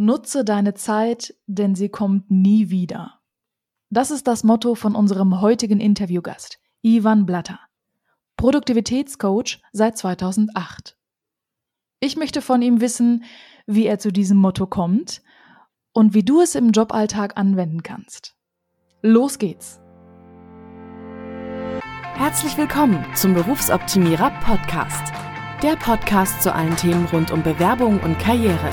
Nutze deine Zeit, denn sie kommt nie wieder. Das ist das Motto von unserem heutigen Interviewgast, Ivan Blatter, Produktivitätscoach seit 2008. Ich möchte von ihm wissen, wie er zu diesem Motto kommt und wie du es im Joballtag anwenden kannst. Los geht's! Herzlich willkommen zum Berufsoptimierer Podcast. Der Podcast zu allen Themen rund um Bewerbung und Karriere.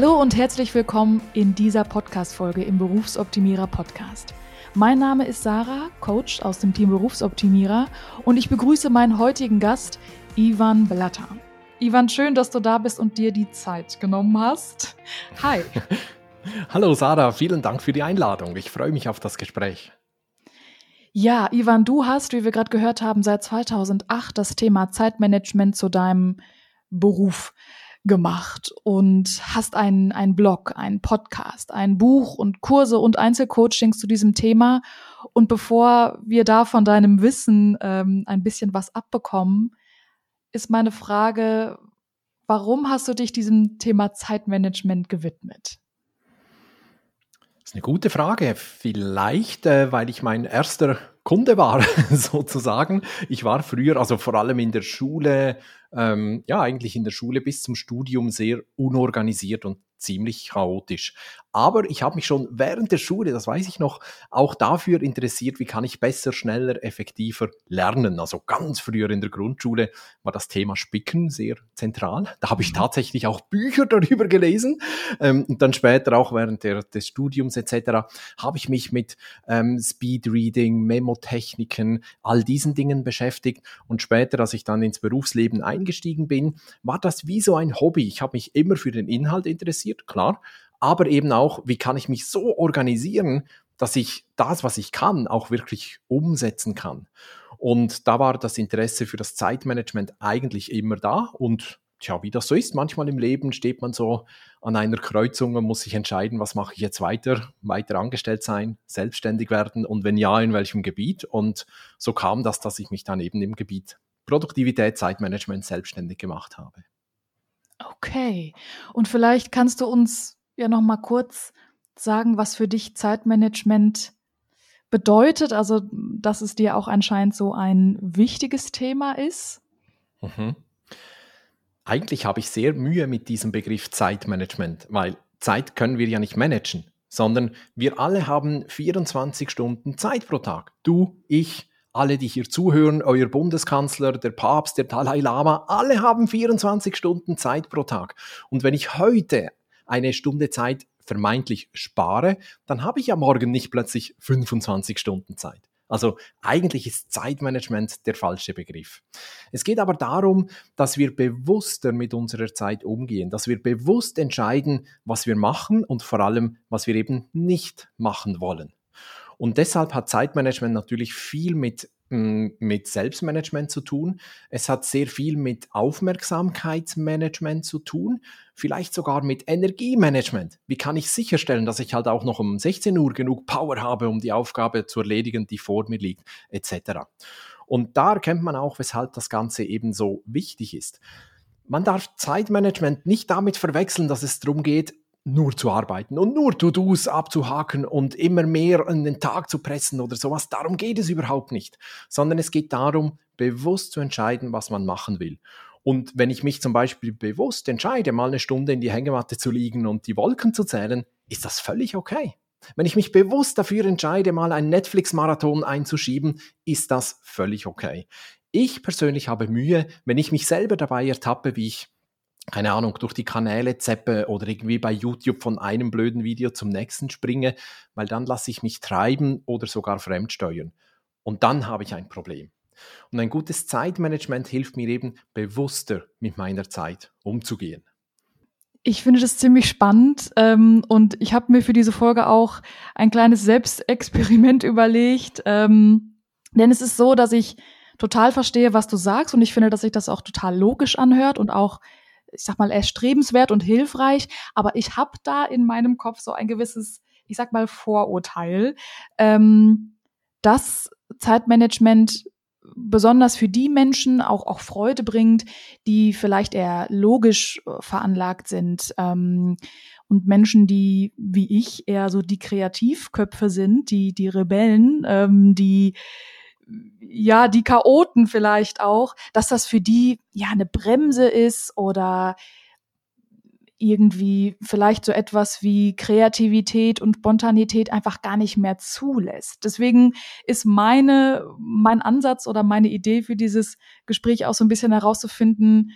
Hallo und herzlich willkommen in dieser Podcast-Folge im Berufsoptimierer Podcast. Mein Name ist Sarah, Coach aus dem Team Berufsoptimierer und ich begrüße meinen heutigen Gast, Ivan Blatter. Ivan, schön, dass du da bist und dir die Zeit genommen hast. Hi. Hallo Sarah, vielen Dank für die Einladung. Ich freue mich auf das Gespräch. Ja, Ivan, du hast, wie wir gerade gehört haben, seit 2008 das Thema Zeitmanagement zu deinem Beruf gemacht und hast einen, einen Blog, einen Podcast, ein Buch und Kurse und Einzelcoachings zu diesem Thema. Und bevor wir da von deinem Wissen ähm, ein bisschen was abbekommen, ist meine Frage, warum hast du dich diesem Thema Zeitmanagement gewidmet? Das ist eine gute Frage. Vielleicht, äh, weil ich mein erster Kunde war, sozusagen. Ich war früher, also vor allem in der Schule, ähm, ja, eigentlich in der Schule bis zum Studium sehr unorganisiert und ziemlich chaotisch. Aber ich habe mich schon während der Schule, das weiß ich noch, auch dafür interessiert, wie kann ich besser, schneller, effektiver lernen. Also ganz früher in der Grundschule war das Thema Spicken sehr zentral. Da habe ich mhm. tatsächlich auch Bücher darüber gelesen. Ähm, und dann später auch während der, des Studiums etc. habe ich mich mit ähm, Speedreading, Memotechniken, all diesen Dingen beschäftigt. Und später, als ich dann ins Berufsleben eingestiegen bin, war das wie so ein Hobby. Ich habe mich immer für den Inhalt interessiert, klar aber eben auch, wie kann ich mich so organisieren, dass ich das, was ich kann, auch wirklich umsetzen kann. Und da war das Interesse für das Zeitmanagement eigentlich immer da. Und tja, wie das so ist, manchmal im Leben steht man so an einer Kreuzung und muss sich entscheiden, was mache ich jetzt weiter, weiter angestellt sein, selbstständig werden und wenn ja, in welchem Gebiet. Und so kam das, dass ich mich dann eben im Gebiet Produktivität, Zeitmanagement selbstständig gemacht habe. Okay. Und vielleicht kannst du uns ja noch mal kurz sagen, was für dich Zeitmanagement bedeutet? Also, dass es dir auch anscheinend so ein wichtiges Thema ist? Mhm. Eigentlich habe ich sehr Mühe mit diesem Begriff Zeitmanagement, weil Zeit können wir ja nicht managen, sondern wir alle haben 24 Stunden Zeit pro Tag. Du, ich, alle, die hier zuhören, euer Bundeskanzler, der Papst, der Dalai Lama, alle haben 24 Stunden Zeit pro Tag. Und wenn ich heute eine Stunde Zeit vermeintlich spare, dann habe ich ja morgen nicht plötzlich 25 Stunden Zeit. Also eigentlich ist Zeitmanagement der falsche Begriff. Es geht aber darum, dass wir bewusster mit unserer Zeit umgehen, dass wir bewusst entscheiden, was wir machen und vor allem, was wir eben nicht machen wollen. Und deshalb hat Zeitmanagement natürlich viel mit mit Selbstmanagement zu tun. Es hat sehr viel mit Aufmerksamkeitsmanagement zu tun, vielleicht sogar mit Energiemanagement. Wie kann ich sicherstellen, dass ich halt auch noch um 16 Uhr genug Power habe, um die Aufgabe zu erledigen, die vor mir liegt, etc. Und da erkennt man auch, weshalb das Ganze eben so wichtig ist. Man darf Zeitmanagement nicht damit verwechseln, dass es darum geht, nur zu arbeiten und nur To-Dos abzuhaken und immer mehr in den Tag zu pressen oder sowas. Darum geht es überhaupt nicht, sondern es geht darum, bewusst zu entscheiden, was man machen will. Und wenn ich mich zum Beispiel bewusst entscheide, mal eine Stunde in die Hängematte zu liegen und die Wolken zu zählen, ist das völlig okay. Wenn ich mich bewusst dafür entscheide, mal einen Netflix-Marathon einzuschieben, ist das völlig okay. Ich persönlich habe Mühe, wenn ich mich selber dabei ertappe, wie ich keine Ahnung, durch die Kanäle zeppe oder irgendwie bei YouTube von einem blöden Video zum nächsten springe, weil dann lasse ich mich treiben oder sogar fremdsteuern. Und dann habe ich ein Problem. Und ein gutes Zeitmanagement hilft mir eben bewusster mit meiner Zeit umzugehen. Ich finde das ziemlich spannend ähm, und ich habe mir für diese Folge auch ein kleines Selbstexperiment überlegt. Ähm, denn es ist so, dass ich total verstehe, was du sagst und ich finde, dass sich das auch total logisch anhört und auch, ich sag mal, erstrebenswert und hilfreich. Aber ich habe da in meinem Kopf so ein gewisses, ich sag mal, Vorurteil, ähm, dass Zeitmanagement besonders für die Menschen auch, auch Freude bringt, die vielleicht eher logisch äh, veranlagt sind. Ähm, und Menschen, die wie ich eher so die Kreativköpfe sind, die, die Rebellen, ähm, die ja, die Chaoten vielleicht auch, dass das für die ja eine Bremse ist oder irgendwie vielleicht so etwas wie Kreativität und Spontanität einfach gar nicht mehr zulässt. Deswegen ist meine, mein Ansatz oder meine Idee für dieses Gespräch auch so ein bisschen herauszufinden,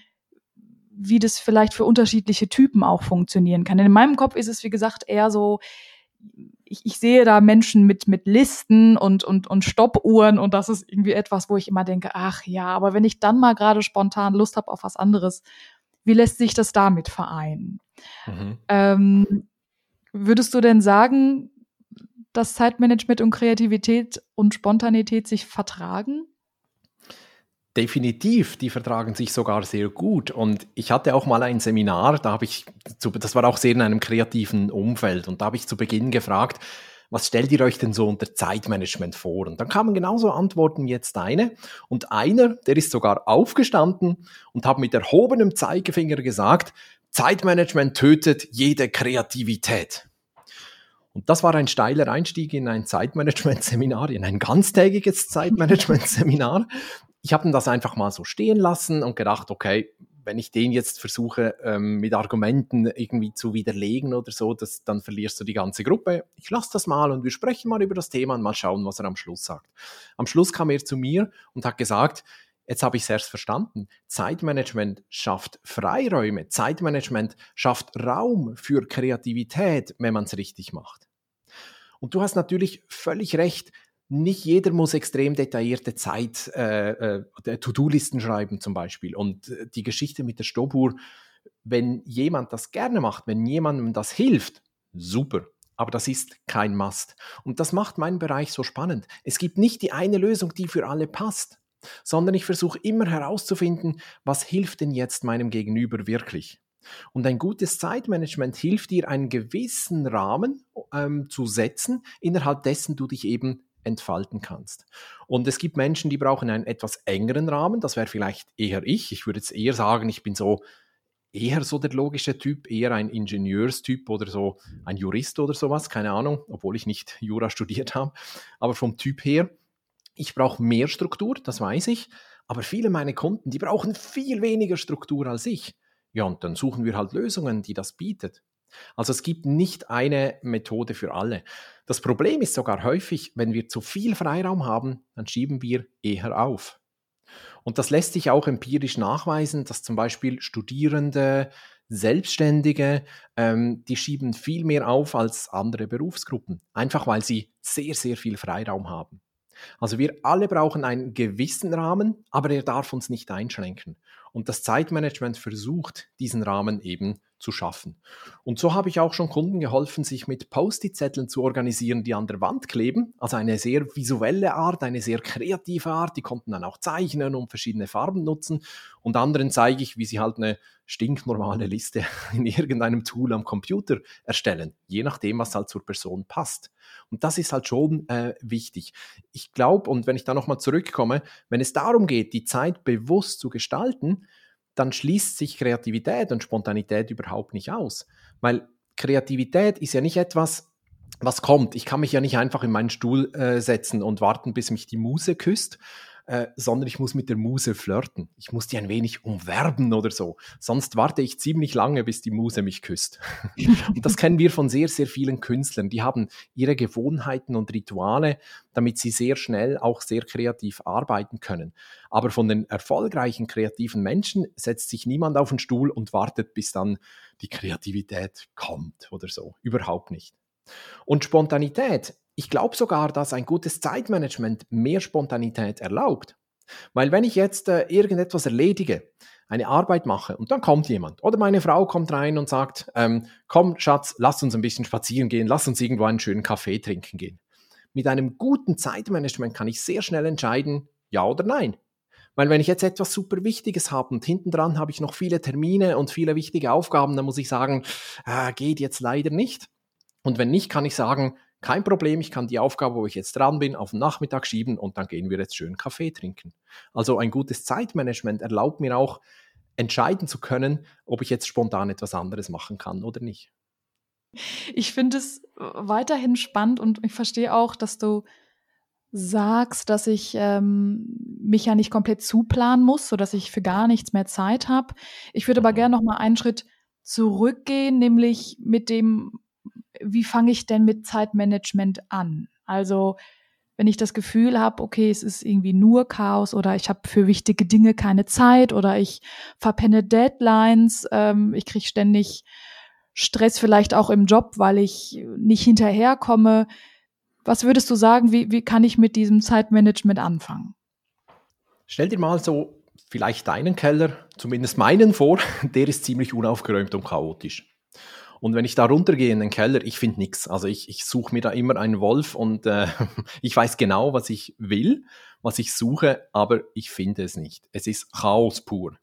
wie das vielleicht für unterschiedliche Typen auch funktionieren kann. Denn in meinem Kopf ist es, wie gesagt, eher so, ich, ich sehe da Menschen mit, mit Listen und, und, und Stoppuhren und das ist irgendwie etwas, wo ich immer denke, ach ja, aber wenn ich dann mal gerade spontan Lust habe auf was anderes, wie lässt sich das damit vereinen? Mhm. Ähm, würdest du denn sagen, dass Zeitmanagement und Kreativität und Spontanität sich vertragen? Definitiv, die vertragen sich sogar sehr gut. Und ich hatte auch mal ein Seminar, da habe ich, das war auch sehr in einem kreativen Umfeld, und da habe ich zu Beginn gefragt, was stellt ihr euch denn so unter Zeitmanagement vor? Und dann kamen genauso Antworten jetzt deine. Und einer, der ist sogar aufgestanden und hat mit erhobenem Zeigefinger gesagt, Zeitmanagement tötet jede Kreativität. Und das war ein steiler Einstieg in ein Zeitmanagement-Seminar, in ein ganztägiges Zeitmanagement-Seminar. Ich habe das einfach mal so stehen lassen und gedacht, okay, wenn ich den jetzt versuche, ähm, mit Argumenten irgendwie zu widerlegen oder so, das, dann verlierst du die ganze Gruppe. Ich lasse das mal und wir sprechen mal über das Thema und mal schauen, was er am Schluss sagt. Am Schluss kam er zu mir und hat gesagt, jetzt habe ich es erst verstanden, Zeitmanagement schafft Freiräume, Zeitmanagement schafft Raum für Kreativität, wenn man es richtig macht. Und du hast natürlich völlig recht, nicht jeder muss extrem detaillierte Zeit, äh, äh, To-Do-Listen schreiben zum Beispiel. Und äh, die Geschichte mit der Stoppuhr, wenn jemand das gerne macht, wenn jemandem das hilft, super. Aber das ist kein Must. Und das macht meinen Bereich so spannend. Es gibt nicht die eine Lösung, die für alle passt, sondern ich versuche immer herauszufinden, was hilft denn jetzt meinem Gegenüber wirklich. Und ein gutes Zeitmanagement hilft dir, einen gewissen Rahmen ähm, zu setzen, innerhalb dessen du dich eben entfalten kannst. Und es gibt Menschen, die brauchen einen etwas engeren Rahmen. Das wäre vielleicht eher ich. Ich würde jetzt eher sagen, ich bin so eher so der logische Typ, eher ein Ingenieurstyp oder so ein Jurist oder sowas, keine Ahnung, obwohl ich nicht Jura studiert habe. Aber vom Typ her, ich brauche mehr Struktur, das weiß ich. Aber viele meiner Kunden, die brauchen viel weniger Struktur als ich. Ja, und dann suchen wir halt Lösungen, die das bietet. Also es gibt nicht eine Methode für alle. Das Problem ist sogar häufig, wenn wir zu viel Freiraum haben, dann schieben wir eher auf. Und das lässt sich auch empirisch nachweisen, dass zum Beispiel Studierende, Selbstständige, ähm, die schieben viel mehr auf als andere Berufsgruppen, einfach weil sie sehr, sehr viel Freiraum haben. Also wir alle brauchen einen gewissen Rahmen, aber er darf uns nicht einschränken. Und das Zeitmanagement versucht, diesen Rahmen eben zu schaffen. Und so habe ich auch schon Kunden geholfen, sich mit Post-it-Zetteln zu organisieren, die an der Wand kleben. Also eine sehr visuelle Art, eine sehr kreative Art. Die konnten dann auch zeichnen und verschiedene Farben nutzen. Und anderen zeige ich, wie sie halt eine stinknormale Liste in irgendeinem Tool am Computer erstellen, je nachdem, was halt zur Person passt. Und das ist halt schon äh, wichtig. Ich glaube, und wenn ich da nochmal zurückkomme, wenn es darum geht, die Zeit bewusst zu gestalten, dann schließt sich Kreativität und Spontanität überhaupt nicht aus. Weil Kreativität ist ja nicht etwas, was kommt. Ich kann mich ja nicht einfach in meinen Stuhl äh, setzen und warten, bis mich die Muse küsst, äh, sondern ich muss mit der Muse flirten. Ich muss die ein wenig umwerben oder so. Sonst warte ich ziemlich lange, bis die Muse mich küsst. und das kennen wir von sehr, sehr vielen Künstlern. Die haben ihre Gewohnheiten und Rituale, damit sie sehr schnell auch sehr kreativ arbeiten können. Aber von den erfolgreichen kreativen Menschen setzt sich niemand auf den Stuhl und wartet, bis dann die Kreativität kommt oder so. Überhaupt nicht. Und Spontanität ich glaube sogar, dass ein gutes Zeitmanagement mehr Spontanität erlaubt. Weil wenn ich jetzt äh, irgendetwas erledige, eine Arbeit mache und dann kommt jemand oder meine Frau kommt rein und sagt, ähm, komm Schatz, lass uns ein bisschen spazieren gehen, lass uns irgendwo einen schönen Kaffee trinken gehen. Mit einem guten Zeitmanagement kann ich sehr schnell entscheiden, ja oder nein. Weil wenn ich jetzt etwas super Wichtiges habe und hinten dran habe ich noch viele Termine und viele wichtige Aufgaben, dann muss ich sagen, äh, geht jetzt leider nicht. Und wenn nicht, kann ich sagen, kein Problem, ich kann die Aufgabe, wo ich jetzt dran bin, auf den Nachmittag schieben und dann gehen wir jetzt schön Kaffee trinken. Also ein gutes Zeitmanagement erlaubt mir auch, entscheiden zu können, ob ich jetzt spontan etwas anderes machen kann oder nicht. Ich finde es weiterhin spannend und ich verstehe auch, dass du sagst, dass ich ähm, mich ja nicht komplett zuplanen muss, sodass ich für gar nichts mehr Zeit habe. Ich würde aber gerne noch mal einen Schritt zurückgehen, nämlich mit dem, wie fange ich denn mit Zeitmanagement an? Also wenn ich das Gefühl habe, okay, es ist irgendwie nur Chaos oder ich habe für wichtige Dinge keine Zeit oder ich verpenne Deadlines, ähm, ich kriege ständig Stress vielleicht auch im Job, weil ich nicht hinterherkomme. Was würdest du sagen, wie, wie kann ich mit diesem Zeitmanagement anfangen? Stell dir mal so vielleicht deinen Keller, zumindest meinen vor, der ist ziemlich unaufgeräumt und chaotisch. Und wenn ich da runtergehe in den Keller, ich finde nichts. Also ich, ich suche mir da immer einen Wolf und äh, ich weiß genau, was ich will, was ich suche, aber ich finde es nicht. Es ist Chaos pur.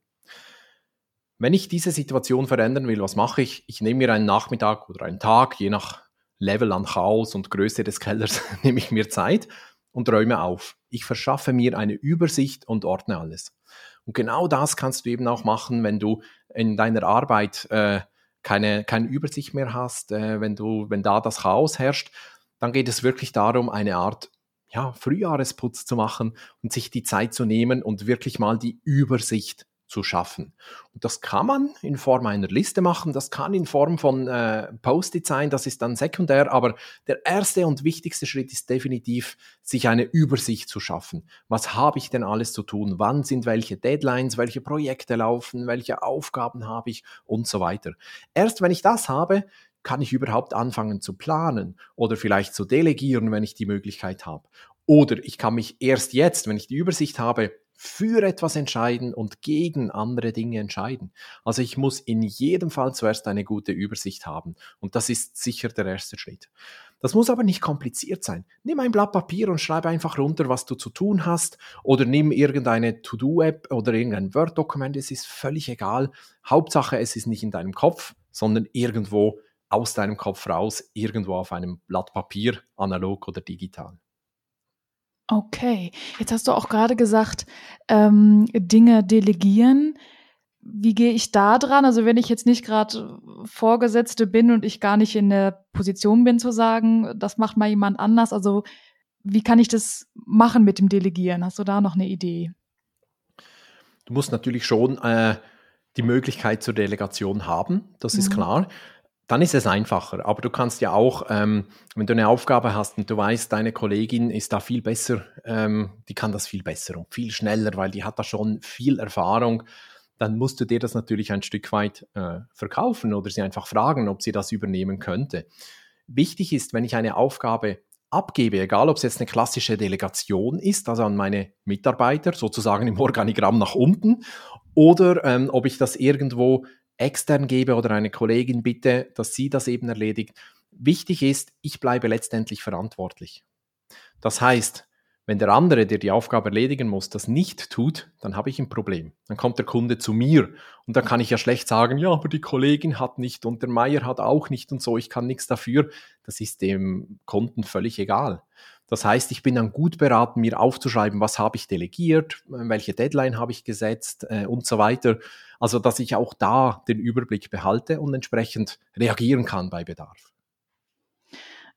Wenn ich diese Situation verändern will, was mache ich? Ich nehme mir einen Nachmittag oder einen Tag, je nach Level an Chaos und Größe des Kellers, nehme ich mir Zeit und räume auf. Ich verschaffe mir eine Übersicht und ordne alles. Und genau das kannst du eben auch machen, wenn du in deiner Arbeit äh, keine, keine Übersicht mehr hast, äh, wenn, du, wenn da das Chaos herrscht. Dann geht es wirklich darum, eine Art ja, Frühjahresputz zu machen und sich die Zeit zu nehmen und wirklich mal die Übersicht zu schaffen. Und das kann man in Form einer Liste machen, das kann in Form von äh, Post-it sein, das ist dann sekundär, aber der erste und wichtigste Schritt ist definitiv, sich eine Übersicht zu schaffen. Was habe ich denn alles zu tun? Wann sind welche Deadlines, welche Projekte laufen, welche Aufgaben habe ich und so weiter. Erst wenn ich das habe, kann ich überhaupt anfangen zu planen oder vielleicht zu delegieren, wenn ich die Möglichkeit habe. Oder ich kann mich erst jetzt, wenn ich die Übersicht habe, für etwas entscheiden und gegen andere Dinge entscheiden. Also ich muss in jedem Fall zuerst eine gute Übersicht haben und das ist sicher der erste Schritt. Das muss aber nicht kompliziert sein. Nimm ein Blatt Papier und schreibe einfach runter, was du zu tun hast oder nimm irgendeine To-Do-App oder irgendein Word-Dokument, es ist völlig egal. Hauptsache, es ist nicht in deinem Kopf, sondern irgendwo aus deinem Kopf raus, irgendwo auf einem Blatt Papier, analog oder digital. Okay, jetzt hast du auch gerade gesagt, ähm, Dinge delegieren. Wie gehe ich da dran? Also wenn ich jetzt nicht gerade Vorgesetzte bin und ich gar nicht in der Position bin zu sagen, das macht mal jemand anders. Also wie kann ich das machen mit dem Delegieren? Hast du da noch eine Idee? Du musst natürlich schon äh, die Möglichkeit zur Delegation haben, das mhm. ist klar dann ist es einfacher. Aber du kannst ja auch, ähm, wenn du eine Aufgabe hast und du weißt, deine Kollegin ist da viel besser, ähm, die kann das viel besser und viel schneller, weil die hat da schon viel Erfahrung, dann musst du dir das natürlich ein Stück weit äh, verkaufen oder sie einfach fragen, ob sie das übernehmen könnte. Wichtig ist, wenn ich eine Aufgabe abgebe, egal ob es jetzt eine klassische Delegation ist, also an meine Mitarbeiter, sozusagen im Organigramm nach unten, oder ähm, ob ich das irgendwo extern gebe oder eine Kollegin bitte, dass sie das eben erledigt. Wichtig ist, ich bleibe letztendlich verantwortlich. Das heißt, wenn der andere, der die Aufgabe erledigen muss, das nicht tut, dann habe ich ein Problem. Dann kommt der Kunde zu mir und dann kann ich ja schlecht sagen, ja, aber die Kollegin hat nicht und der Meier hat auch nicht und so, ich kann nichts dafür. Das ist dem Kunden völlig egal. Das heißt, ich bin dann gut beraten, mir aufzuschreiben, was habe ich delegiert, welche Deadline habe ich gesetzt äh, und so weiter. Also, dass ich auch da den Überblick behalte und entsprechend reagieren kann bei Bedarf.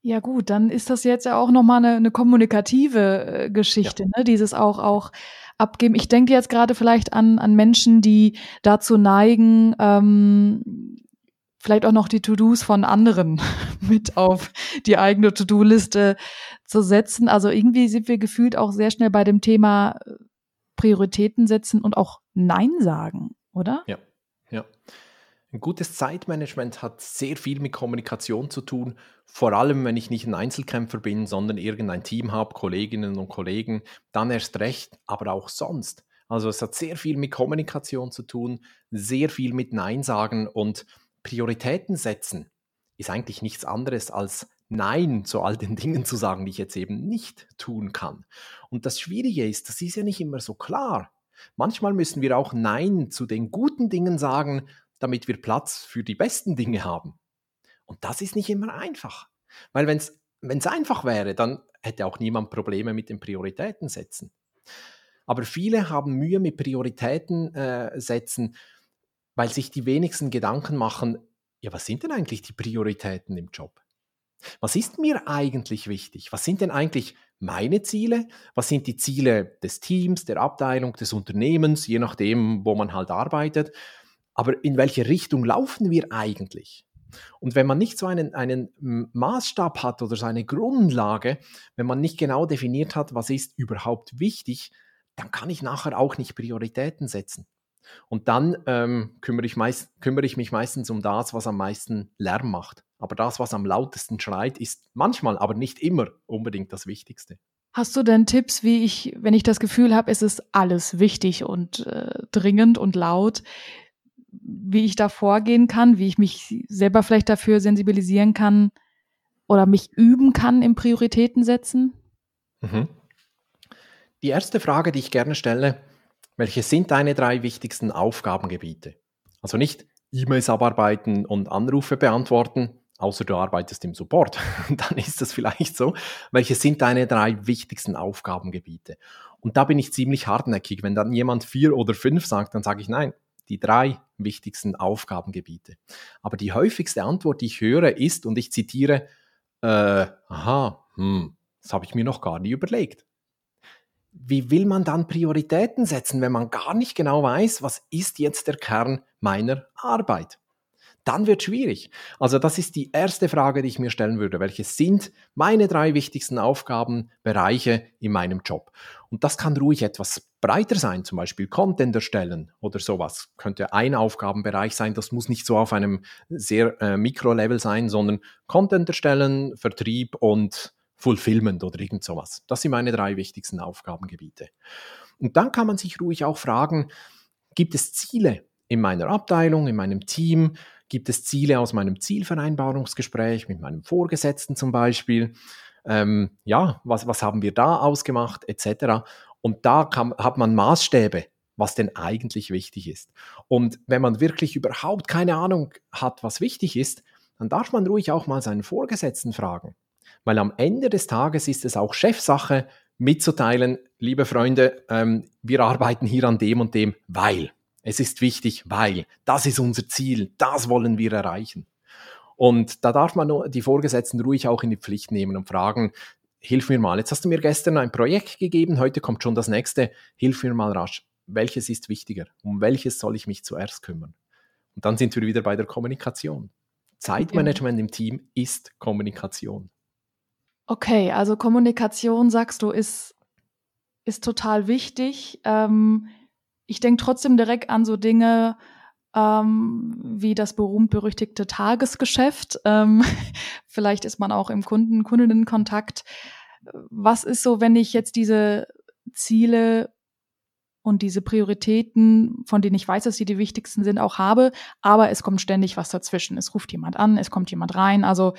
Ja gut, dann ist das jetzt ja auch nochmal eine, eine kommunikative äh, Geschichte, ja. ne? dieses auch, auch abgeben. Ich denke jetzt gerade vielleicht an, an Menschen, die dazu neigen, ähm, vielleicht auch noch die To-Dos von anderen mit auf die eigene To-Do-Liste zu setzen. Also irgendwie sind wir gefühlt auch sehr schnell bei dem Thema äh, Prioritäten setzen und auch Nein sagen, oder? Ja, ja. Ein gutes Zeitmanagement hat sehr viel mit Kommunikation zu tun, vor allem wenn ich nicht ein Einzelkämpfer bin, sondern irgendein Team habe, Kolleginnen und Kollegen, dann erst recht, aber auch sonst. Also es hat sehr viel mit Kommunikation zu tun, sehr viel mit Nein sagen und Prioritäten setzen ist eigentlich nichts anderes als Nein zu all den Dingen zu sagen, die ich jetzt eben nicht tun kann. Und das Schwierige ist, das ist ja nicht immer so klar. Manchmal müssen wir auch Nein zu den guten Dingen sagen, damit wir Platz für die besten Dinge haben. Und das ist nicht immer einfach. Weil wenn es einfach wäre, dann hätte auch niemand Probleme mit den Prioritäten setzen. Aber viele haben Mühe mit Prioritäten äh, setzen, weil sich die wenigsten Gedanken machen, ja, was sind denn eigentlich die Prioritäten im Job? Was ist mir eigentlich wichtig? Was sind denn eigentlich meine Ziele? Was sind die Ziele des Teams, der Abteilung, des Unternehmens, je nachdem, wo man halt arbeitet? Aber in welche Richtung laufen wir eigentlich? Und wenn man nicht so einen, einen Maßstab hat oder so eine Grundlage, wenn man nicht genau definiert hat, was ist überhaupt wichtig, dann kann ich nachher auch nicht Prioritäten setzen. Und dann ähm, kümmere, ich meist, kümmere ich mich meistens um das, was am meisten Lärm macht. Aber das, was am lautesten schreit, ist manchmal, aber nicht immer unbedingt das Wichtigste. Hast du denn Tipps, wie ich, wenn ich das Gefühl habe, es ist alles wichtig und äh, dringend und laut, wie ich da vorgehen kann, wie ich mich selber vielleicht dafür sensibilisieren kann oder mich üben kann im Prioritäten setzen? Mhm. Die erste Frage, die ich gerne stelle, welche sind deine drei wichtigsten Aufgabengebiete? Also nicht E-Mails abarbeiten und Anrufe beantworten, außer du arbeitest im Support, dann ist das vielleicht so. Welche sind deine drei wichtigsten Aufgabengebiete? Und da bin ich ziemlich hartnäckig. Wenn dann jemand vier oder fünf sagt, dann sage ich nein, die drei wichtigsten Aufgabengebiete. Aber die häufigste Antwort, die ich höre, ist, und ich zitiere, äh, aha, hm, das habe ich mir noch gar nie überlegt wie will man dann Prioritäten setzen, wenn man gar nicht genau weiß, was ist jetzt der Kern meiner Arbeit? Dann wird schwierig. Also das ist die erste Frage, die ich mir stellen würde. Welche sind meine drei wichtigsten Aufgabenbereiche in meinem Job? Und das kann ruhig etwas breiter sein, zum Beispiel Content erstellen oder sowas. Könnte ein Aufgabenbereich sein. Das muss nicht so auf einem sehr äh, Mikrolevel sein, sondern Content erstellen, Vertrieb und Fulfillment oder irgend sowas. Das sind meine drei wichtigsten Aufgabengebiete. Und dann kann man sich ruhig auch fragen, gibt es Ziele in meiner Abteilung, in meinem Team? Gibt es Ziele aus meinem Zielvereinbarungsgespräch mit meinem Vorgesetzten zum Beispiel? Ähm, ja, was, was haben wir da ausgemacht, etc. Und da kann, hat man Maßstäbe, was denn eigentlich wichtig ist. Und wenn man wirklich überhaupt keine Ahnung hat, was wichtig ist, dann darf man ruhig auch mal seinen Vorgesetzten fragen. Weil am Ende des Tages ist es auch Chefsache, mitzuteilen, liebe Freunde, ähm, wir arbeiten hier an dem und dem, weil. Es ist wichtig, weil. Das ist unser Ziel, das wollen wir erreichen. Und da darf man die Vorgesetzten ruhig auch in die Pflicht nehmen und fragen, hilf mir mal, jetzt hast du mir gestern ein Projekt gegeben, heute kommt schon das nächste, hilf mir mal rasch. Welches ist wichtiger? Um welches soll ich mich zuerst kümmern? Und dann sind wir wieder bei der Kommunikation. Zeitmanagement im Team ist Kommunikation. Okay, also Kommunikation, sagst du, ist, ist total wichtig. Ähm, ich denke trotzdem direkt an so Dinge ähm, wie das berühmt-berüchtigte Tagesgeschäft. Ähm, vielleicht ist man auch im Kunden, Kundinnenkontakt. Was ist so, wenn ich jetzt diese Ziele und diese Prioritäten, von denen ich weiß, dass sie die wichtigsten sind, auch habe, aber es kommt ständig was dazwischen. Es ruft jemand an, es kommt jemand rein. Also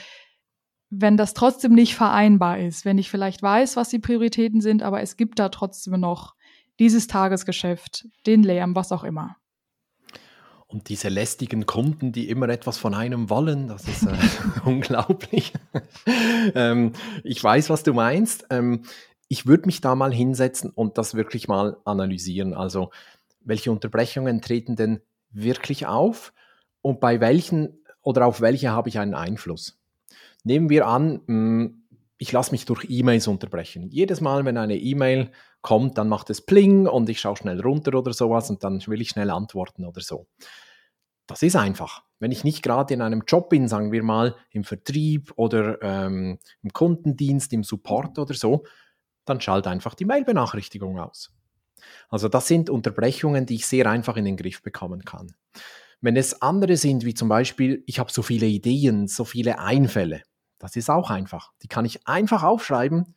wenn das trotzdem nicht vereinbar ist, wenn ich vielleicht weiß, was die Prioritäten sind, aber es gibt da trotzdem noch dieses Tagesgeschäft, den Lärm, was auch immer. Und diese lästigen Kunden, die immer etwas von einem wollen, das ist äh, unglaublich. ähm, ich weiß, was du meinst. Ähm, ich würde mich da mal hinsetzen und das wirklich mal analysieren. Also, welche Unterbrechungen treten denn wirklich auf und bei welchen oder auf welche habe ich einen Einfluss? Nehmen wir an, hm, ich lasse mich durch E-Mails unterbrechen. Jedes Mal, wenn eine E-Mail kommt, dann macht es Pling und ich schaue schnell runter oder sowas und dann will ich schnell antworten oder so. Das ist einfach. Wenn ich nicht gerade in einem Job bin, sagen wir mal im Vertrieb oder ähm, im Kundendienst, im Support oder so, dann schalte einfach die Mail-Benachrichtigung aus. Also das sind Unterbrechungen, die ich sehr einfach in den Griff bekommen kann. Wenn es andere sind, wie zum Beispiel, ich habe so viele Ideen, so viele Einfälle, das ist auch einfach. Die kann ich einfach aufschreiben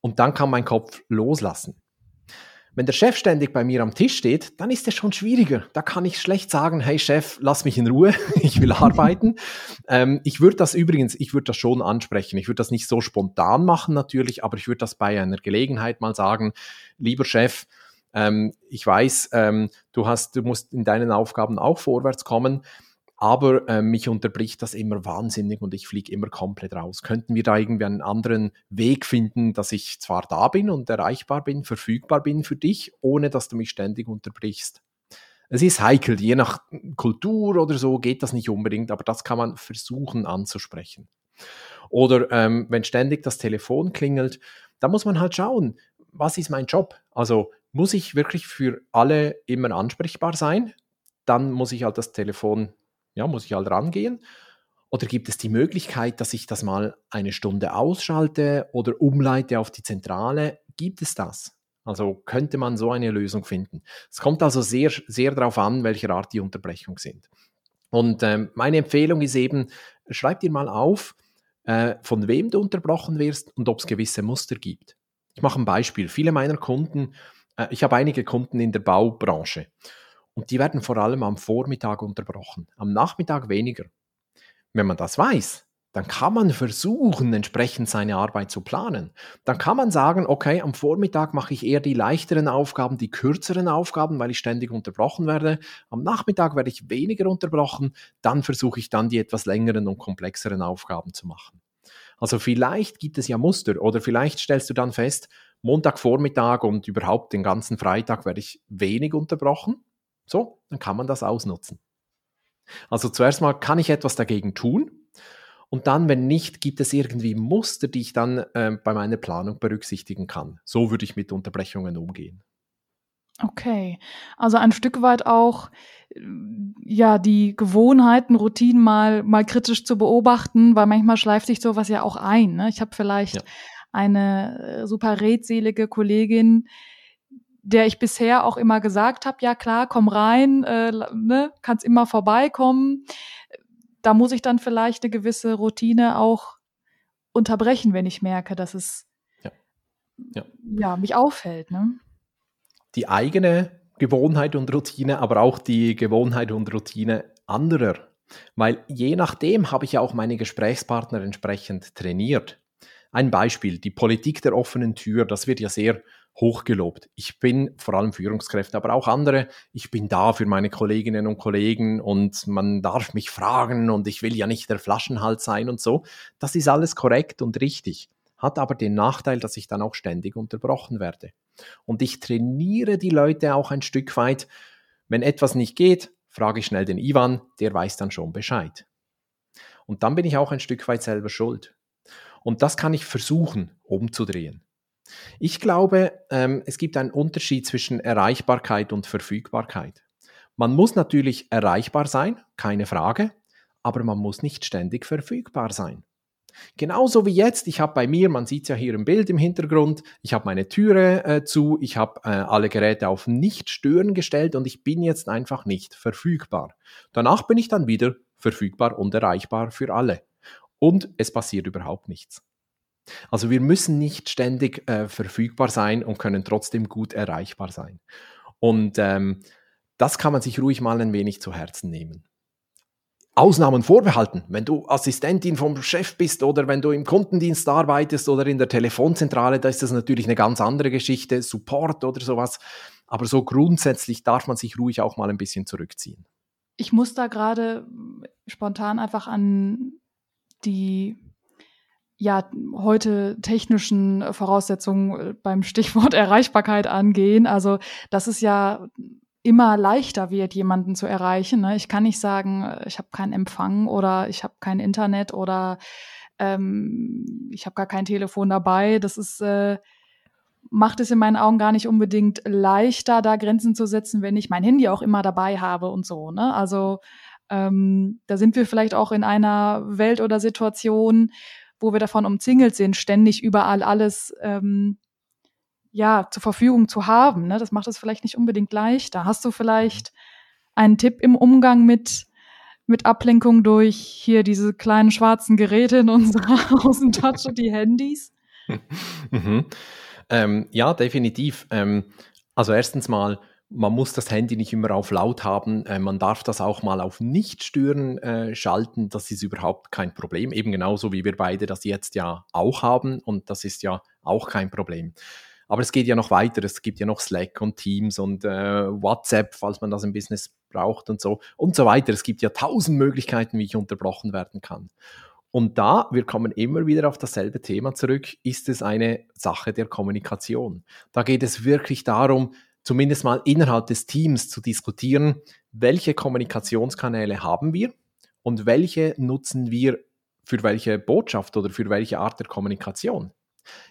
und dann kann mein Kopf loslassen. Wenn der Chef ständig bei mir am Tisch steht, dann ist es schon schwieriger. Da kann ich schlecht sagen, hey Chef, lass mich in Ruhe, ich will arbeiten. Ähm, ich würde das übrigens, ich würde das schon ansprechen. Ich würde das nicht so spontan machen natürlich, aber ich würde das bei einer Gelegenheit mal sagen, lieber Chef, ähm, ich weiß, ähm, du hast, du musst in deinen Aufgaben auch vorwärts kommen. Aber äh, mich unterbricht das immer wahnsinnig und ich fliege immer komplett raus. Könnten wir da irgendwie einen anderen Weg finden, dass ich zwar da bin und erreichbar bin, verfügbar bin für dich, ohne dass du mich ständig unterbrichst? Es ist heikel, je nach Kultur oder so geht das nicht unbedingt, aber das kann man versuchen anzusprechen. Oder ähm, wenn ständig das Telefon klingelt, da muss man halt schauen, was ist mein Job? Also muss ich wirklich für alle immer ansprechbar sein? Dann muss ich halt das Telefon ja, muss ich halt rangehen? Oder gibt es die Möglichkeit, dass ich das mal eine Stunde ausschalte oder umleite auf die Zentrale? Gibt es das? Also könnte man so eine Lösung finden. Es kommt also sehr, sehr darauf an, welcher Art die Unterbrechungen sind. Und ähm, meine Empfehlung ist eben, schreib dir mal auf, äh, von wem du unterbrochen wirst und ob es gewisse Muster gibt. Ich mache ein Beispiel. Viele meiner Kunden, äh, ich habe einige Kunden in der Baubranche und die werden vor allem am Vormittag unterbrochen, am Nachmittag weniger. Wenn man das weiß, dann kann man versuchen, entsprechend seine Arbeit zu planen. Dann kann man sagen, okay, am Vormittag mache ich eher die leichteren Aufgaben, die kürzeren Aufgaben, weil ich ständig unterbrochen werde. Am Nachmittag werde ich weniger unterbrochen, dann versuche ich dann die etwas längeren und komplexeren Aufgaben zu machen. Also vielleicht gibt es ja Muster oder vielleicht stellst du dann fest, Montagvormittag und überhaupt den ganzen Freitag werde ich wenig unterbrochen. So, dann kann man das ausnutzen. Also zuerst mal kann ich etwas dagegen tun und dann, wenn nicht, gibt es irgendwie Muster, die ich dann äh, bei meiner Planung berücksichtigen kann. So würde ich mit Unterbrechungen umgehen. Okay, also ein Stück weit auch ja die Gewohnheiten, Routinen mal mal kritisch zu beobachten, weil manchmal schleift sich sowas ja auch ein. Ne? Ich habe vielleicht ja. eine äh, super redselige Kollegin, der ich bisher auch immer gesagt habe, ja klar, komm rein, äh, ne, kannst immer vorbeikommen. Da muss ich dann vielleicht eine gewisse Routine auch unterbrechen, wenn ich merke, dass es ja, ja. ja mich auffällt. Ne? Die eigene Gewohnheit und Routine, aber auch die Gewohnheit und Routine anderer. Weil je nachdem habe ich ja auch meine Gesprächspartner entsprechend trainiert. Ein Beispiel, die Politik der offenen Tür, das wird ja sehr hochgelobt. Ich bin vor allem Führungskräfte, aber auch andere. Ich bin da für meine Kolleginnen und Kollegen und man darf mich fragen und ich will ja nicht der Flaschenhals sein und so. Das ist alles korrekt und richtig. Hat aber den Nachteil, dass ich dann auch ständig unterbrochen werde. Und ich trainiere die Leute auch ein Stück weit. Wenn etwas nicht geht, frage ich schnell den Ivan, der weiß dann schon Bescheid. Und dann bin ich auch ein Stück weit selber schuld. Und das kann ich versuchen umzudrehen. Ich glaube, ähm, es gibt einen Unterschied zwischen Erreichbarkeit und Verfügbarkeit. Man muss natürlich erreichbar sein, keine Frage, aber man muss nicht ständig verfügbar sein. Genauso wie jetzt, ich habe bei mir, man sieht es ja hier im Bild im Hintergrund, ich habe meine Türe äh, zu, ich habe äh, alle Geräte auf Nicht-Stören gestellt und ich bin jetzt einfach nicht verfügbar. Danach bin ich dann wieder verfügbar und erreichbar für alle. Und es passiert überhaupt nichts. Also wir müssen nicht ständig äh, verfügbar sein und können trotzdem gut erreichbar sein. Und ähm, das kann man sich ruhig mal ein wenig zu Herzen nehmen. Ausnahmen vorbehalten. Wenn du Assistentin vom Chef bist oder wenn du im Kundendienst arbeitest oder in der Telefonzentrale, da ist das natürlich eine ganz andere Geschichte, Support oder sowas. Aber so grundsätzlich darf man sich ruhig auch mal ein bisschen zurückziehen. Ich muss da gerade spontan einfach an die ja heute technischen Voraussetzungen äh, beim Stichwort Erreichbarkeit angehen. Also dass es ja immer leichter wird, jemanden zu erreichen. Ne? Ich kann nicht sagen, äh, ich habe keinen Empfang oder ich habe kein Internet oder ähm, ich habe gar kein Telefon dabei. Das ist äh, macht es in meinen Augen gar nicht unbedingt leichter, da Grenzen zu setzen, wenn ich mein Handy auch immer dabei habe und so. Ne? Also ähm, da sind wir vielleicht auch in einer Welt oder Situation, wo wir davon umzingelt sind, ständig überall alles ähm, ja zur Verfügung zu haben. Ne? Das macht es vielleicht nicht unbedingt leichter. Hast du vielleicht einen Tipp im Umgang mit mit Ablenkung durch hier diese kleinen schwarzen Geräte in unserer Außentasche, die Handys? mhm. ähm, ja, definitiv. Ähm, Also erstens mal, man muss das Handy nicht immer auf laut haben. Äh, man darf das auch mal auf Nicht-Stören äh, schalten. Das ist überhaupt kein Problem. Eben genauso wie wir beide das jetzt ja auch haben. Und das ist ja auch kein Problem. Aber es geht ja noch weiter. Es gibt ja noch Slack und Teams und äh, WhatsApp, falls man das im Business braucht und so und so weiter. Es gibt ja tausend Möglichkeiten, wie ich unterbrochen werden kann. Und da, wir kommen immer wieder auf dasselbe Thema zurück, ist es eine Sache der Kommunikation. Da geht es wirklich darum, zumindest mal innerhalb des Teams zu diskutieren, welche Kommunikationskanäle haben wir und welche nutzen wir für welche Botschaft oder für welche Art der Kommunikation.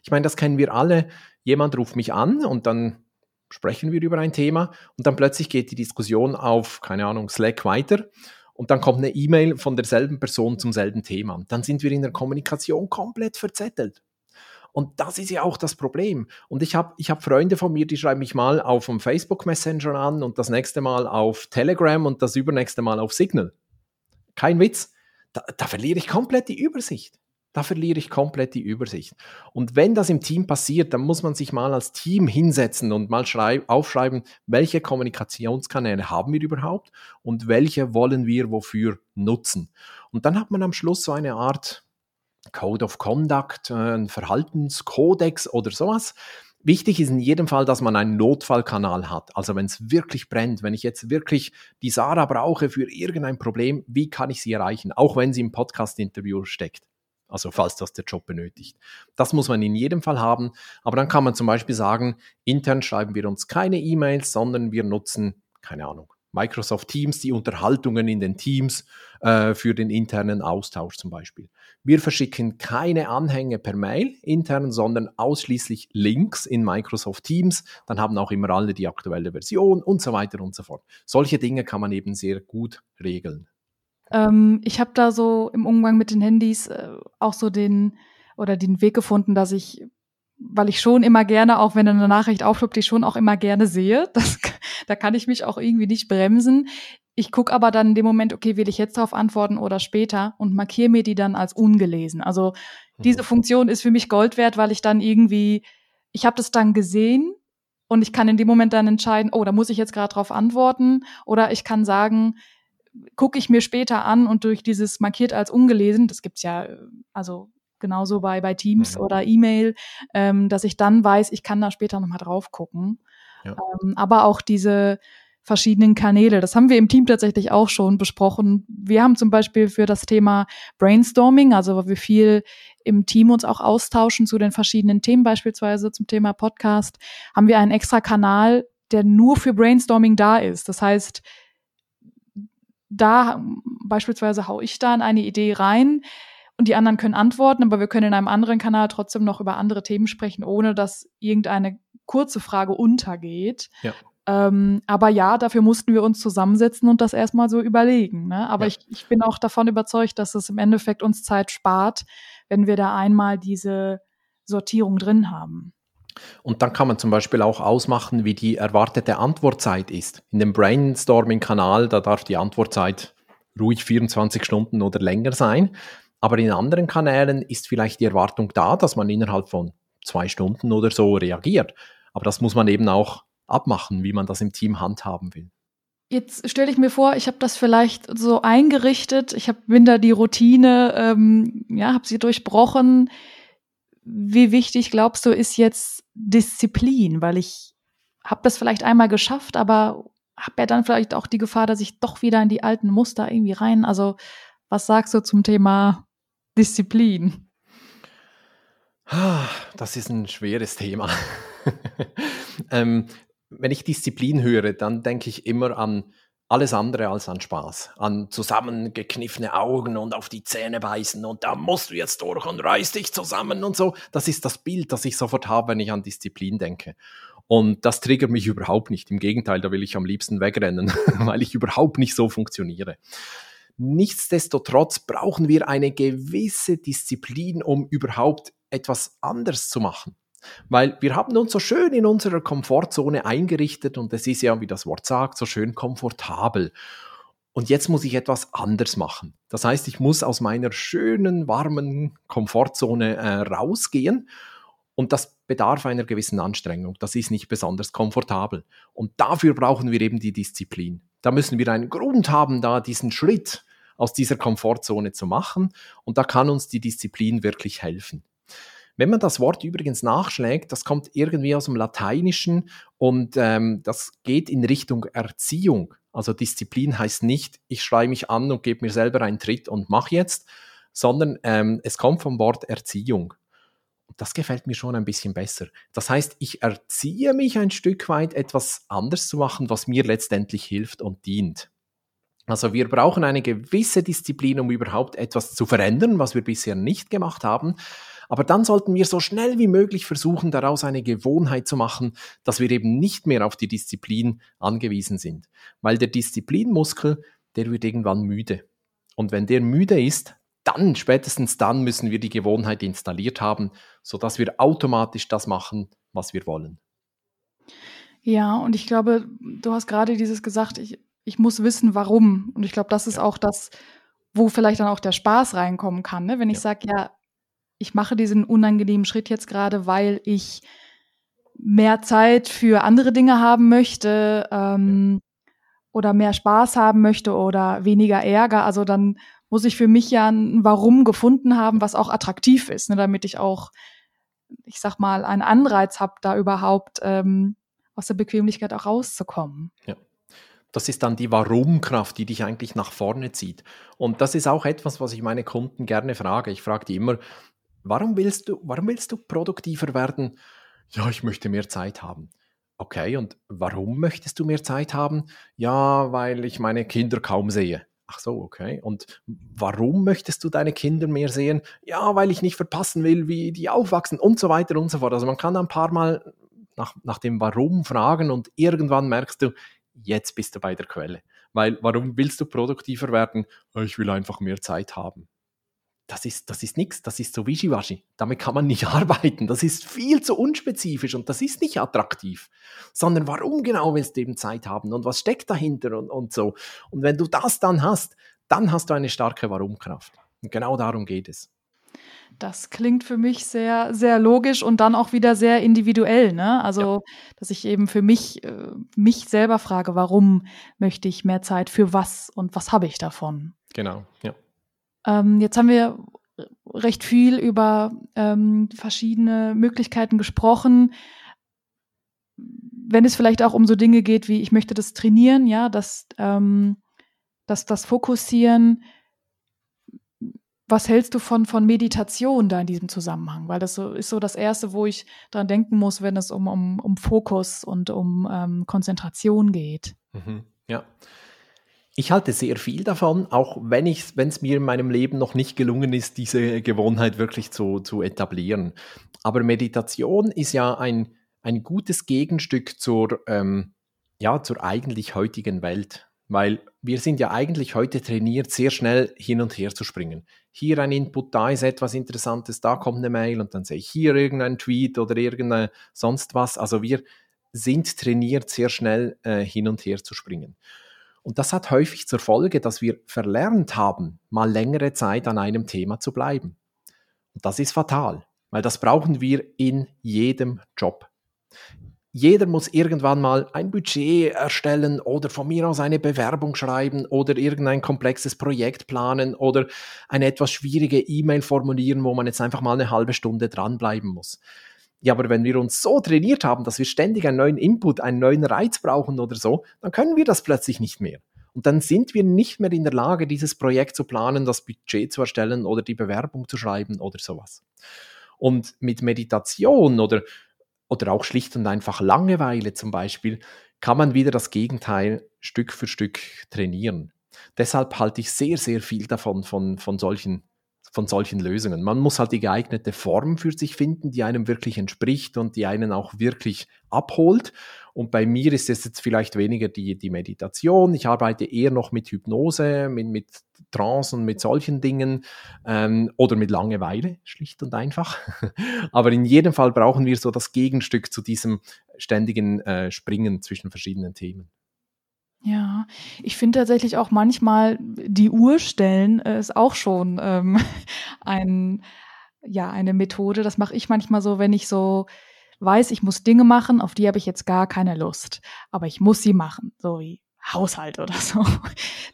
Ich meine, das kennen wir alle. Jemand ruft mich an und dann sprechen wir über ein Thema und dann plötzlich geht die Diskussion auf, keine Ahnung, Slack weiter und dann kommt eine E-Mail von derselben Person zum selben Thema. Dann sind wir in der Kommunikation komplett verzettelt. Und das ist ja auch das Problem. Und ich habe ich hab Freunde von mir, die schreiben mich mal auf dem Facebook Messenger an und das nächste Mal auf Telegram und das übernächste Mal auf Signal. Kein Witz. Da, da verliere ich komplett die Übersicht. Da verliere ich komplett die Übersicht. Und wenn das im Team passiert, dann muss man sich mal als Team hinsetzen und mal aufschreiben, welche Kommunikationskanäle haben wir überhaupt und welche wollen wir wofür nutzen. Und dann hat man am Schluss so eine Art Code of Conduct, äh, ein Verhaltenskodex oder sowas. Wichtig ist in jedem Fall, dass man einen Notfallkanal hat. Also wenn es wirklich brennt, wenn ich jetzt wirklich die Sarah brauche für irgendein Problem, wie kann ich sie erreichen, auch wenn sie im Podcast-Interview steckt. Also falls das der Job benötigt. Das muss man in jedem Fall haben. Aber dann kann man zum Beispiel sagen, intern schreiben wir uns keine E-Mails, sondern wir nutzen, keine Ahnung, Microsoft Teams, die Unterhaltungen in den Teams äh, für den internen Austausch zum Beispiel. Wir verschicken keine Anhänge per Mail intern, sondern ausschließlich Links in Microsoft Teams. Dann haben auch immer alle die aktuelle Version und so weiter und so fort. Solche Dinge kann man eben sehr gut regeln. Ähm, ich habe da so im Umgang mit den Handys äh, auch so den oder den Weg gefunden, dass ich weil ich schon immer gerne, auch wenn eine Nachricht aufschreibt, die schon auch immer gerne sehe. Das, da kann ich mich auch irgendwie nicht bremsen. Ich gucke aber dann in dem Moment, okay, will ich jetzt darauf antworten oder später und markiere mir die dann als ungelesen. Also diese mhm. Funktion ist für mich Gold wert, weil ich dann irgendwie, ich habe das dann gesehen und ich kann in dem Moment dann entscheiden, oh, da muss ich jetzt gerade drauf antworten oder ich kann sagen, gucke ich mir später an und durch dieses markiert als ungelesen, das gibt's ja, also genauso bei, bei Teams mhm. oder E-Mail, ähm, dass ich dann weiß, ich kann da später nochmal drauf gucken. Ja. Ähm, aber auch diese verschiedenen Kanäle, das haben wir im Team tatsächlich auch schon besprochen. Wir haben zum Beispiel für das Thema Brainstorming, also wo wir viel im Team uns auch austauschen zu den verschiedenen Themen, beispielsweise zum Thema Podcast, haben wir einen extra Kanal, der nur für Brainstorming da ist. Das heißt, da beispielsweise hau ich dann eine Idee rein, und die anderen können antworten, aber wir können in einem anderen Kanal trotzdem noch über andere Themen sprechen, ohne dass irgendeine kurze Frage untergeht. Ja. Ähm, aber ja, dafür mussten wir uns zusammensetzen und das erstmal so überlegen. Ne? Aber ja. ich, ich bin auch davon überzeugt, dass es im Endeffekt uns Zeit spart, wenn wir da einmal diese Sortierung drin haben. Und dann kann man zum Beispiel auch ausmachen, wie die erwartete Antwortzeit ist. In dem Brainstorming-Kanal, da darf die Antwortzeit ruhig 24 Stunden oder länger sein. Aber in anderen Kanälen ist vielleicht die Erwartung da, dass man innerhalb von zwei Stunden oder so reagiert. Aber das muss man eben auch abmachen, wie man das im Team handhaben will. Jetzt stelle ich mir vor, ich habe das vielleicht so eingerichtet, ich habe da die Routine, ähm, ja, habe sie durchbrochen. Wie wichtig glaubst du ist jetzt Disziplin, weil ich habe das vielleicht einmal geschafft, aber habe ja dann vielleicht auch die Gefahr, dass ich doch wieder in die alten Muster irgendwie rein. Also was sagst du zum Thema Disziplin? Das ist ein schweres Thema. ähm, wenn ich Disziplin höre, dann denke ich immer an alles andere als an Spaß. An zusammengekniffene Augen und auf die Zähne beißen und da musst du jetzt durch und reiß dich zusammen und so. Das ist das Bild, das ich sofort habe, wenn ich an Disziplin denke. Und das triggert mich überhaupt nicht. Im Gegenteil, da will ich am liebsten wegrennen, weil ich überhaupt nicht so funktioniere. Nichtsdestotrotz brauchen wir eine gewisse Disziplin, um überhaupt etwas anders zu machen. Weil wir haben uns so schön in unserer Komfortzone eingerichtet und es ist ja, wie das Wort sagt, so schön komfortabel. Und jetzt muss ich etwas anders machen. Das heißt, ich muss aus meiner schönen, warmen Komfortzone äh, rausgehen. Und das bedarf einer gewissen Anstrengung. Das ist nicht besonders komfortabel. Und dafür brauchen wir eben die Disziplin. Da müssen wir einen Grund haben, da diesen Schritt aus dieser Komfortzone zu machen. Und da kann uns die Disziplin wirklich helfen. Wenn man das Wort übrigens nachschlägt, das kommt irgendwie aus dem Lateinischen und ähm, das geht in Richtung Erziehung. Also Disziplin heißt nicht, ich schreibe mich an und gebe mir selber einen Tritt und mach jetzt, sondern ähm, es kommt vom Wort Erziehung. Das gefällt mir schon ein bisschen besser. Das heißt, ich erziehe mich ein Stück weit, etwas anders zu machen, was mir letztendlich hilft und dient. Also wir brauchen eine gewisse Disziplin, um überhaupt etwas zu verändern, was wir bisher nicht gemacht haben. Aber dann sollten wir so schnell wie möglich versuchen, daraus eine Gewohnheit zu machen, dass wir eben nicht mehr auf die Disziplin angewiesen sind. Weil der Disziplinmuskel, der wird irgendwann müde. Und wenn der müde ist, dann, spätestens dann müssen wir die Gewohnheit installiert haben, sodass wir automatisch das machen, was wir wollen. Ja, und ich glaube, du hast gerade dieses gesagt, ich, ich muss wissen, warum. Und ich glaube, das ist auch das, wo vielleicht dann auch der Spaß reinkommen kann. Ne? Wenn ich sage, ja, ich mache diesen unangenehmen Schritt jetzt gerade, weil ich mehr Zeit für andere Dinge haben möchte ähm, ja. oder mehr Spaß haben möchte oder weniger Ärger. Also dann muss ich für mich ja ein Warum gefunden haben, was auch attraktiv ist, ne, damit ich auch, ich sag mal, einen Anreiz habe, da überhaupt ähm, aus der Bequemlichkeit auch rauszukommen. Ja. Das ist dann die Warum-Kraft, die dich eigentlich nach vorne zieht. Und das ist auch etwas, was ich meine Kunden gerne frage. Ich frage die immer, Warum willst du, warum willst du produktiver werden? Ja, ich möchte mehr Zeit haben. Okay, und warum möchtest du mehr Zeit haben? Ja, weil ich meine Kinder kaum sehe. Ach so, okay. Und warum möchtest du deine Kinder mehr sehen? Ja, weil ich nicht verpassen will, wie die aufwachsen und so weiter und so fort. Also man kann ein paar Mal nach, nach dem Warum fragen und irgendwann merkst du, jetzt bist du bei der Quelle. Weil warum willst du produktiver werden? Ich will einfach mehr Zeit haben das ist, das ist nichts, das ist so wischiwaschi. Damit kann man nicht arbeiten. Das ist viel zu unspezifisch und das ist nicht attraktiv. Sondern warum genau willst du eben Zeit haben und was steckt dahinter und, und so. Und wenn du das dann hast, dann hast du eine starke Warum-Kraft. Und genau darum geht es. Das klingt für mich sehr, sehr logisch und dann auch wieder sehr individuell. Ne? Also, ja. dass ich eben für mich, äh, mich selber frage, warum möchte ich mehr Zeit für was und was habe ich davon? Genau, ja. Ähm, jetzt haben wir recht viel über ähm, verschiedene Möglichkeiten gesprochen. Wenn es vielleicht auch um so Dinge geht wie, ich möchte das trainieren, ja, das, ähm, das, das Fokussieren. Was hältst du von, von Meditation da in diesem Zusammenhang? Weil das so, ist so das Erste, wo ich dran denken muss, wenn es um, um, um Fokus und um ähm, Konzentration geht. Mhm, ja. Ich halte sehr viel davon, auch wenn es mir in meinem Leben noch nicht gelungen ist, diese Gewohnheit wirklich zu, zu etablieren. Aber Meditation ist ja ein, ein gutes Gegenstück zur, ähm, ja, zur eigentlich heutigen Welt. Weil wir sind ja eigentlich heute trainiert, sehr schnell hin und her zu springen. Hier ein Input, da ist etwas Interessantes, da kommt eine Mail und dann sehe ich hier irgendeinen Tweet oder irgendein sonst was. Also wir sind trainiert, sehr schnell äh, hin und her zu springen. Und das hat häufig zur Folge, dass wir verlernt haben, mal längere Zeit an einem Thema zu bleiben. Und das ist fatal, weil das brauchen wir in jedem Job. Jeder muss irgendwann mal ein Budget erstellen oder von mir aus eine Bewerbung schreiben oder irgendein komplexes Projekt planen oder eine etwas schwierige E-Mail formulieren, wo man jetzt einfach mal eine halbe Stunde dranbleiben muss. Ja, aber wenn wir uns so trainiert haben, dass wir ständig einen neuen Input, einen neuen Reiz brauchen oder so, dann können wir das plötzlich nicht mehr. Und dann sind wir nicht mehr in der Lage, dieses Projekt zu planen, das Budget zu erstellen oder die Bewerbung zu schreiben oder sowas. Und mit Meditation oder, oder auch schlicht und einfach Langeweile zum Beispiel kann man wieder das Gegenteil Stück für Stück trainieren. Deshalb halte ich sehr, sehr viel davon, von, von solchen von solchen Lösungen. Man muss halt die geeignete Form für sich finden, die einem wirklich entspricht und die einen auch wirklich abholt. Und bei mir ist es jetzt vielleicht weniger die, die Meditation. Ich arbeite eher noch mit Hypnose, mit, mit Trance und mit solchen Dingen ähm, oder mit Langeweile, schlicht und einfach. Aber in jedem Fall brauchen wir so das Gegenstück zu diesem ständigen äh, Springen zwischen verschiedenen Themen. Ja, ich finde tatsächlich auch manchmal die Uhr stellen äh, ist auch schon ähm, ein, ja, eine Methode. Das mache ich manchmal so, wenn ich so weiß, ich muss Dinge machen, auf die habe ich jetzt gar keine Lust. Aber ich muss sie machen, so wie Haushalt oder so.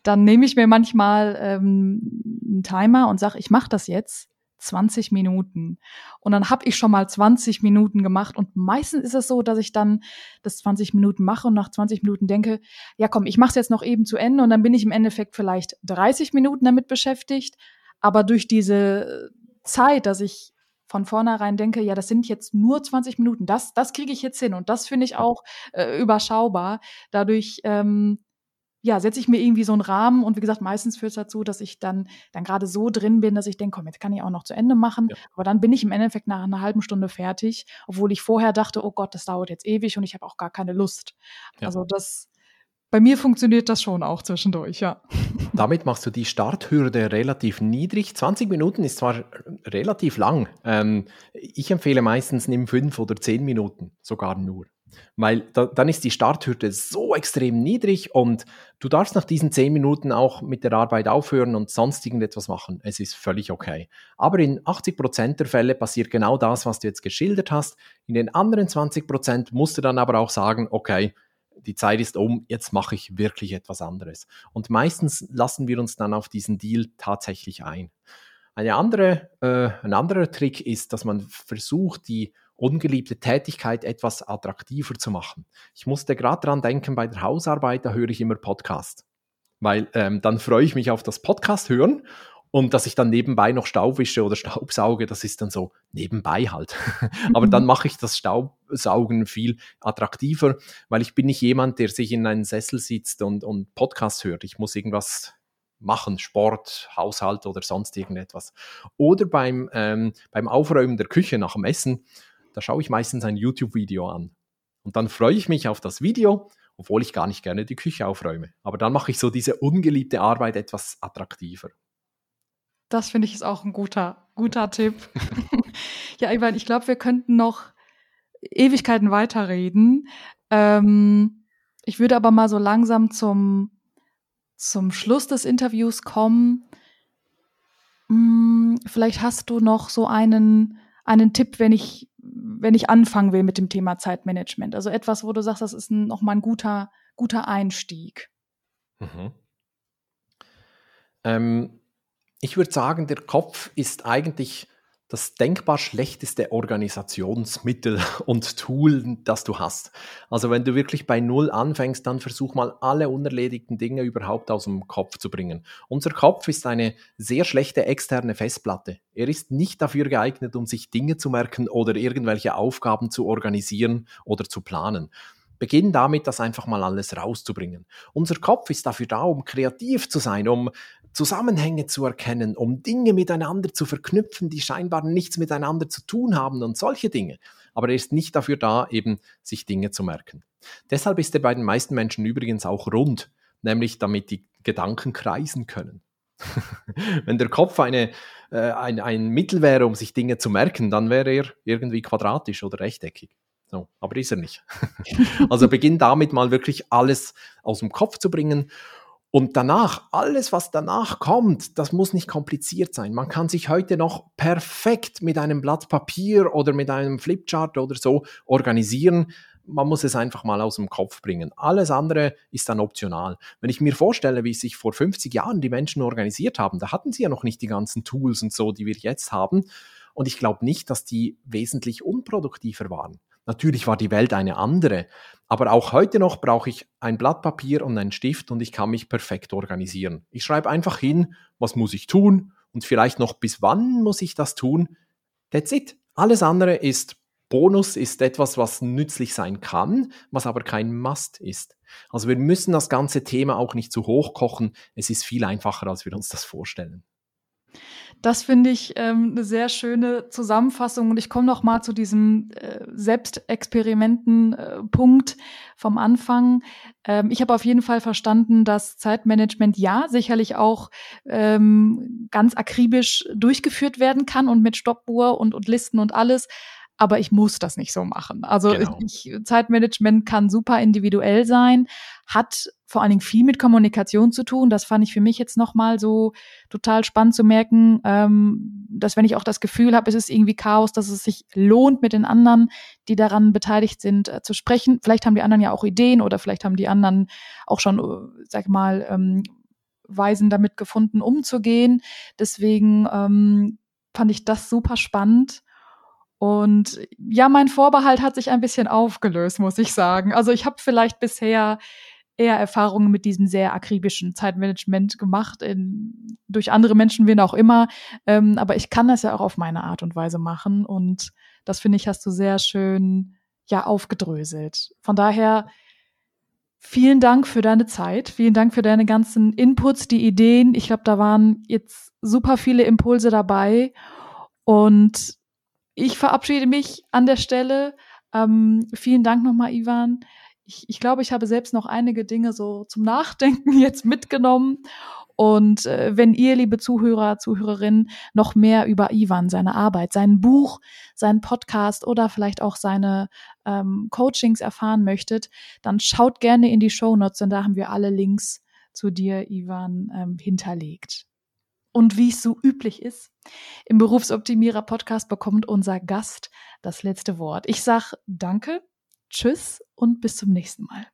Dann nehme ich mir manchmal ähm, einen Timer und sage, ich mache das jetzt 20 Minuten. Und dann habe ich schon mal 20 Minuten gemacht. Und meistens ist es so, dass ich dann das 20 Minuten mache und nach 20 Minuten denke, ja komm, ich mache es jetzt noch eben zu Ende und dann bin ich im Endeffekt vielleicht 30 Minuten damit beschäftigt. Aber durch diese Zeit, dass ich von vornherein denke, ja, das sind jetzt nur 20 Minuten, das, das kriege ich jetzt hin und das finde ich auch äh, überschaubar. Dadurch ähm, ja, setze ich mir irgendwie so einen Rahmen und wie gesagt, meistens führt es dazu, dass ich dann, dann gerade so drin bin, dass ich denke, komm, jetzt kann ich auch noch zu Ende machen. Ja. Aber dann bin ich im Endeffekt nach einer halben Stunde fertig, obwohl ich vorher dachte, oh Gott, das dauert jetzt ewig und ich habe auch gar keine Lust. Ja. Also das, bei mir funktioniert das schon auch zwischendurch, ja. Damit machst du die Starthürde relativ niedrig. 20 Minuten ist zwar relativ lang. Ähm, ich empfehle meistens, nimm fünf oder zehn Minuten, sogar nur. Weil da, dann ist die Starthürde so extrem niedrig und du darfst nach diesen zehn Minuten auch mit der Arbeit aufhören und sonst irgendetwas machen. Es ist völlig okay. Aber in 80 Prozent der Fälle passiert genau das, was du jetzt geschildert hast. In den anderen 20 Prozent musst du dann aber auch sagen, okay, die Zeit ist um, jetzt mache ich wirklich etwas anderes. Und meistens lassen wir uns dann auf diesen Deal tatsächlich ein. Eine andere, äh, ein anderer Trick ist, dass man versucht, die ungeliebte Tätigkeit etwas attraktiver zu machen. Ich musste gerade daran denken, bei der Hausarbeit, da höre ich immer Podcast. Weil ähm, dann freue ich mich auf das Podcast hören und dass ich dann nebenbei noch Staub wische oder Staubsauge, das ist dann so nebenbei halt. Aber dann mache ich das Staubsaugen viel attraktiver, weil ich bin nicht jemand, der sich in einen Sessel sitzt und, und Podcast hört. Ich muss irgendwas machen, Sport, Haushalt oder sonst irgendetwas. Oder beim, ähm, beim Aufräumen der Küche nach dem Essen da schaue ich meistens ein YouTube-Video an. Und dann freue ich mich auf das Video, obwohl ich gar nicht gerne die Küche aufräume. Aber dann mache ich so diese ungeliebte Arbeit etwas attraktiver. Das finde ich ist auch ein guter, guter Tipp. ja, Ivan, ich glaube, wir könnten noch Ewigkeiten weiterreden. Ähm, ich würde aber mal so langsam zum, zum Schluss des Interviews kommen. Hm, vielleicht hast du noch so einen, einen Tipp, wenn ich wenn ich anfangen will mit dem Thema Zeitmanagement. Also etwas, wo du sagst, das ist nochmal ein guter, guter Einstieg. Mhm. Ähm, ich würde sagen, der Kopf ist eigentlich das denkbar schlechteste Organisationsmittel und Tool, das du hast. Also wenn du wirklich bei Null anfängst, dann versuch mal alle unerledigten Dinge überhaupt aus dem Kopf zu bringen. Unser Kopf ist eine sehr schlechte externe Festplatte. Er ist nicht dafür geeignet, um sich Dinge zu merken oder irgendwelche Aufgaben zu organisieren oder zu planen. Beginn damit, das einfach mal alles rauszubringen. Unser Kopf ist dafür da, um kreativ zu sein, um Zusammenhänge zu erkennen, um Dinge miteinander zu verknüpfen, die scheinbar nichts miteinander zu tun haben und solche Dinge. Aber er ist nicht dafür da, eben sich Dinge zu merken. Deshalb ist er bei den meisten Menschen übrigens auch rund, nämlich damit die Gedanken kreisen können. Wenn der Kopf eine, äh, ein, ein Mittel wäre, um sich Dinge zu merken, dann wäre er irgendwie quadratisch oder rechteckig. So, aber ist er nicht. also beginn damit mal wirklich alles aus dem Kopf zu bringen und danach, alles, was danach kommt, das muss nicht kompliziert sein. Man kann sich heute noch perfekt mit einem Blatt Papier oder mit einem Flipchart oder so organisieren. Man muss es einfach mal aus dem Kopf bringen. Alles andere ist dann optional. Wenn ich mir vorstelle, wie sich vor 50 Jahren die Menschen organisiert haben, da hatten sie ja noch nicht die ganzen Tools und so, die wir jetzt haben. Und ich glaube nicht, dass die wesentlich unproduktiver waren. Natürlich war die Welt eine andere, aber auch heute noch brauche ich ein Blatt Papier und einen Stift und ich kann mich perfekt organisieren. Ich schreibe einfach hin, was muss ich tun und vielleicht noch bis wann muss ich das tun. That's it. Alles andere ist Bonus, ist etwas, was nützlich sein kann, was aber kein Must ist. Also wir müssen das ganze Thema auch nicht zu hoch kochen. Es ist viel einfacher, als wir uns das vorstellen. Das finde ich ähm, eine sehr schöne Zusammenfassung. Und ich komme noch mal zu diesem äh, Selbstexperimenten-Punkt äh, vom Anfang. Ähm, ich habe auf jeden Fall verstanden, dass Zeitmanagement ja sicherlich auch ähm, ganz akribisch durchgeführt werden kann und mit Stoppuhr und, und Listen und alles. Aber ich muss das nicht so machen. Also genau. ich, Zeitmanagement kann super individuell sein, hat vor allen Dingen viel mit Kommunikation zu tun. Das fand ich für mich jetzt nochmal so total spannend zu merken, ähm, dass wenn ich auch das Gefühl habe, es ist irgendwie Chaos, dass es sich lohnt, mit den anderen, die daran beteiligt sind, äh, zu sprechen. Vielleicht haben die anderen ja auch Ideen oder vielleicht haben die anderen auch schon, äh, sag mal, ähm, Weisen damit gefunden, umzugehen. Deswegen ähm, fand ich das super spannend. Und ja, mein Vorbehalt hat sich ein bisschen aufgelöst, muss ich sagen. Also ich habe vielleicht bisher eher Erfahrungen mit diesem sehr akribischen Zeitmanagement gemacht, in, durch andere Menschen, wen auch immer. Ähm, aber ich kann das ja auch auf meine Art und Weise machen. Und das finde ich, hast du sehr schön ja aufgedröselt. Von daher vielen Dank für deine Zeit. Vielen Dank für deine ganzen Inputs, die Ideen. Ich glaube, da waren jetzt super viele Impulse dabei. Und ich verabschiede mich an der Stelle. Ähm, vielen Dank nochmal, Ivan. Ich, ich glaube, ich habe selbst noch einige Dinge so zum Nachdenken jetzt mitgenommen. Und äh, wenn ihr, liebe Zuhörer, Zuhörerinnen, noch mehr über Ivan, seine Arbeit, sein Buch, seinen Podcast oder vielleicht auch seine ähm, Coachings erfahren möchtet, dann schaut gerne in die Show Notes, denn da haben wir alle Links zu dir, Ivan, ähm, hinterlegt. Und wie es so üblich ist, im Berufsoptimierer Podcast bekommt unser Gast das letzte Wort. Ich sage Danke, Tschüss und bis zum nächsten Mal.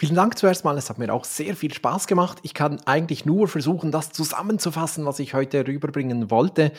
Vielen Dank zuerst mal. Es hat mir auch sehr viel Spaß gemacht. Ich kann eigentlich nur versuchen, das zusammenzufassen, was ich heute rüberbringen wollte.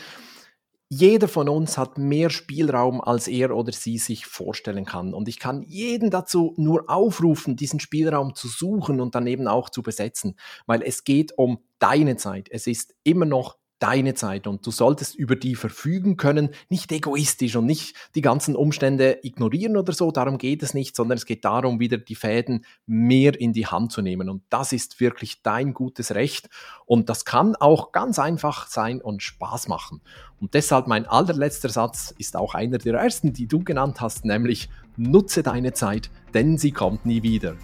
Jeder von uns hat mehr Spielraum, als er oder sie sich vorstellen kann. Und ich kann jeden dazu nur aufrufen, diesen Spielraum zu suchen und dann eben auch zu besetzen, weil es geht um deine Zeit. Es ist immer noch deine Zeit und du solltest über die verfügen können, nicht egoistisch und nicht die ganzen Umstände ignorieren oder so, darum geht es nicht, sondern es geht darum, wieder die Fäden mehr in die Hand zu nehmen und das ist wirklich dein gutes Recht und das kann auch ganz einfach sein und Spaß machen. Und deshalb mein allerletzter Satz ist auch einer der ersten, die du genannt hast, nämlich nutze deine Zeit, denn sie kommt nie wieder.